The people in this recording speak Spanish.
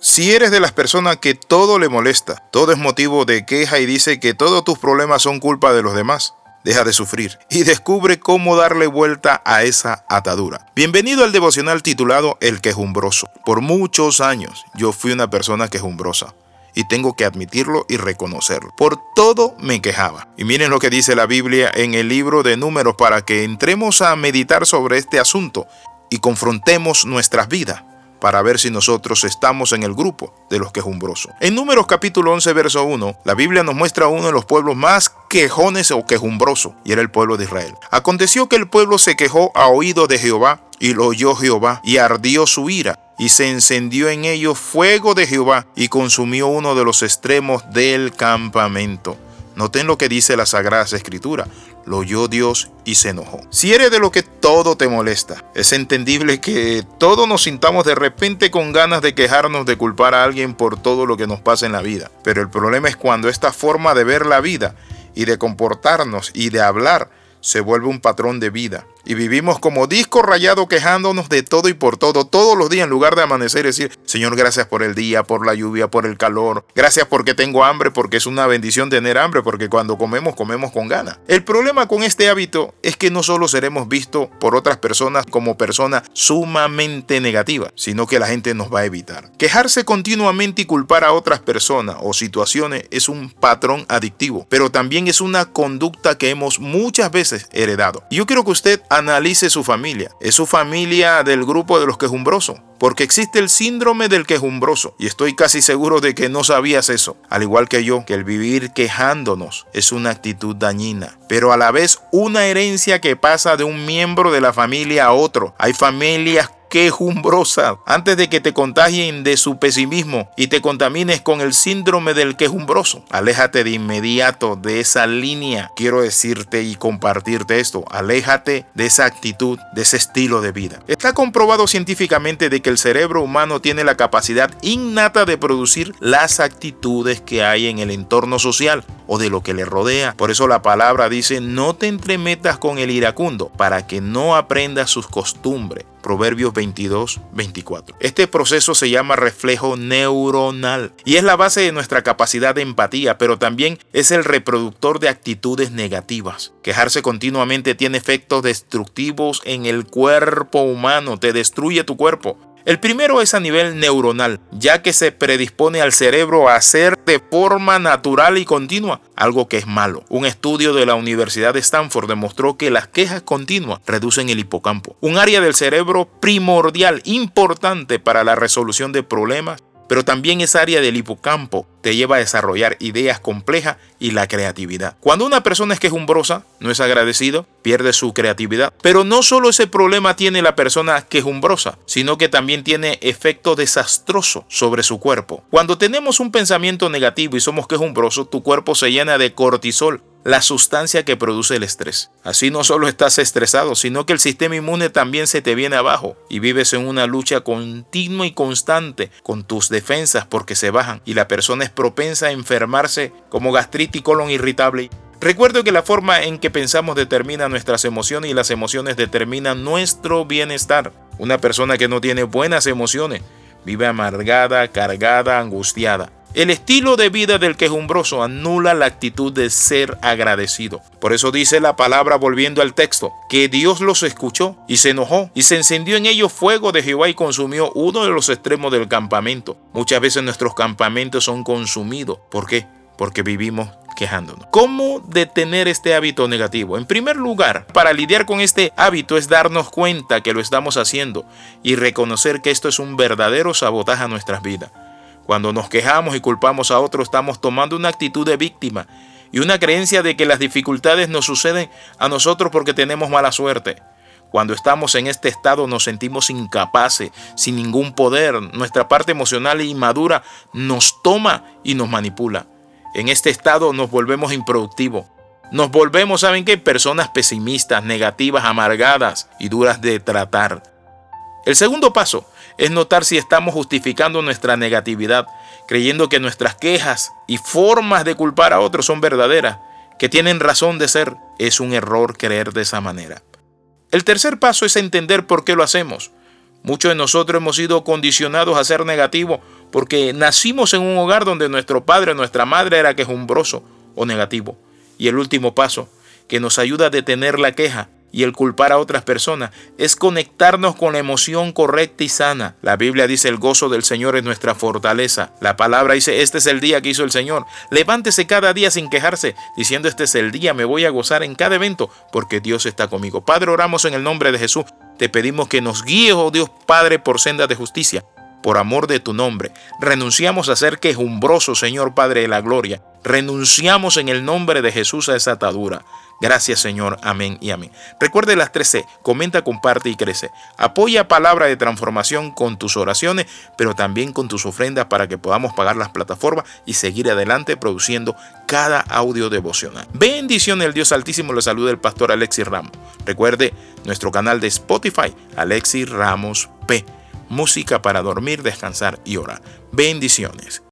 Si eres de las personas que todo le molesta, todo es motivo de queja y dice que todos tus problemas son culpa de los demás, deja de sufrir y descubre cómo darle vuelta a esa atadura. Bienvenido al devocional titulado El quejumbroso. Por muchos años yo fui una persona quejumbrosa y tengo que admitirlo y reconocerlo. Por todo me quejaba. Y miren lo que dice la Biblia en el libro de números para que entremos a meditar sobre este asunto y confrontemos nuestras vidas para ver si nosotros estamos en el grupo de los quejumbrosos. En Números capítulo 11, verso 1, la Biblia nos muestra uno de los pueblos más quejones o quejumbrosos, y era el pueblo de Israel. Aconteció que el pueblo se quejó a oído de Jehová, y lo oyó Jehová, y ardió su ira, y se encendió en ellos fuego de Jehová, y consumió uno de los extremos del campamento. Noten lo que dice la Sagrada Escritura lo oyó Dios y se enojó. Si eres de lo que todo te molesta, es entendible que todos nos sintamos de repente con ganas de quejarnos de culpar a alguien por todo lo que nos pasa en la vida. Pero el problema es cuando esta forma de ver la vida y de comportarnos y de hablar se vuelve un patrón de vida y vivimos como disco rayado quejándonos de todo y por todo, todos los días en lugar de amanecer y decir, Señor, gracias por el día, por la lluvia, por el calor, gracias porque tengo hambre, porque es una bendición tener hambre, porque cuando comemos, comemos con ganas. El problema con este hábito es que no solo seremos vistos por otras personas como personas sumamente negativas, sino que la gente nos va a evitar. Quejarse continuamente y culpar a otras personas o situaciones es un patrón adictivo, pero también es una conducta que hemos muchas veces heredado. Yo quiero que usted analice su familia. Es su familia del grupo de los quejumbrosos, porque existe el síndrome del quejumbroso, y estoy casi seguro de que no sabías eso, al igual que yo, que el vivir quejándonos es una actitud dañina, pero a la vez una herencia que pasa de un miembro de la familia a otro. Hay familias quejumbrosa antes de que te contagien de su pesimismo y te contamines con el síndrome del quejumbroso. Aléjate de inmediato de esa línea. Quiero decirte y compartirte esto. Aléjate de esa actitud, de ese estilo de vida. Está comprobado científicamente de que el cerebro humano tiene la capacidad innata de producir las actitudes que hay en el entorno social o de lo que le rodea. Por eso la palabra dice, no te entremetas con el iracundo para que no aprendas sus costumbres. Proverbios 22, 24. Este proceso se llama reflejo neuronal y es la base de nuestra capacidad de empatía, pero también es el reproductor de actitudes negativas. Quejarse continuamente tiene efectos destructivos en el cuerpo humano, te destruye tu cuerpo. El primero es a nivel neuronal, ya que se predispone al cerebro a hacer de forma natural y continua algo que es malo. Un estudio de la Universidad de Stanford demostró que las quejas continuas reducen el hipocampo, un área del cerebro primordial, importante para la resolución de problemas pero también esa área del hipocampo te lleva a desarrollar ideas complejas y la creatividad. Cuando una persona es quejumbrosa, no es agradecido, pierde su creatividad. Pero no solo ese problema tiene la persona quejumbrosa, sino que también tiene efecto desastroso sobre su cuerpo. Cuando tenemos un pensamiento negativo y somos quejumbrosos, tu cuerpo se llena de cortisol, la sustancia que produce el estrés. Así no solo estás estresado, sino que el sistema inmune también se te viene abajo y vives en una lucha continua y constante con tus defensas porque se bajan y la persona es propensa a enfermarse como gastritis colon irritable. Recuerdo que la forma en que pensamos determina nuestras emociones y las emociones determinan nuestro bienestar. Una persona que no tiene buenas emociones vive amargada, cargada, angustiada. El estilo de vida del quejumbroso anula la actitud de ser agradecido. Por eso dice la palabra volviendo al texto, que Dios los escuchó y se enojó y se encendió en ellos fuego de Jehová y consumió uno de los extremos del campamento. Muchas veces nuestros campamentos son consumidos. ¿Por qué? Porque vivimos quejándonos. ¿Cómo detener este hábito negativo? En primer lugar, para lidiar con este hábito es darnos cuenta que lo estamos haciendo y reconocer que esto es un verdadero sabotaje a nuestras vidas. Cuando nos quejamos y culpamos a otros, estamos tomando una actitud de víctima y una creencia de que las dificultades nos suceden a nosotros porque tenemos mala suerte. Cuando estamos en este estado nos sentimos incapaces, sin ningún poder. Nuestra parte emocional inmadura nos toma y nos manipula. En este estado nos volvemos improductivos. Nos volvemos, ¿saben qué? Personas pesimistas, negativas, amargadas y duras de tratar. El segundo paso es notar si estamos justificando nuestra negatividad, creyendo que nuestras quejas y formas de culpar a otros son verdaderas, que tienen razón de ser. Es un error creer de esa manera. El tercer paso es entender por qué lo hacemos. Muchos de nosotros hemos sido condicionados a ser negativos porque nacimos en un hogar donde nuestro padre o nuestra madre era quejumbroso o negativo. Y el último paso, que nos ayuda a detener la queja y el culpar a otras personas, es conectarnos con la emoción correcta y sana. La Biblia dice el gozo del Señor es nuestra fortaleza. La palabra dice, este es el día que hizo el Señor. Levántese cada día sin quejarse, diciendo, este es el día, me voy a gozar en cada evento, porque Dios está conmigo. Padre, oramos en el nombre de Jesús. Te pedimos que nos guíes, oh Dios Padre, por sendas de justicia por amor de tu nombre. Renunciamos a ser quejumbrosos, Señor Padre de la Gloria. Renunciamos en el nombre de Jesús a esa atadura. Gracias Señor, amén y amén. Recuerde las 13, comenta, comparte y crece. Apoya palabra de transformación con tus oraciones, pero también con tus ofrendas para que podamos pagar las plataformas y seguir adelante produciendo cada audio devocional. Bendición el Dios Altísimo, le saluda el pastor Alexis Ramos. Recuerde nuestro canal de Spotify, Alexis Ramos P. Música para dormir, descansar y orar. Bendiciones.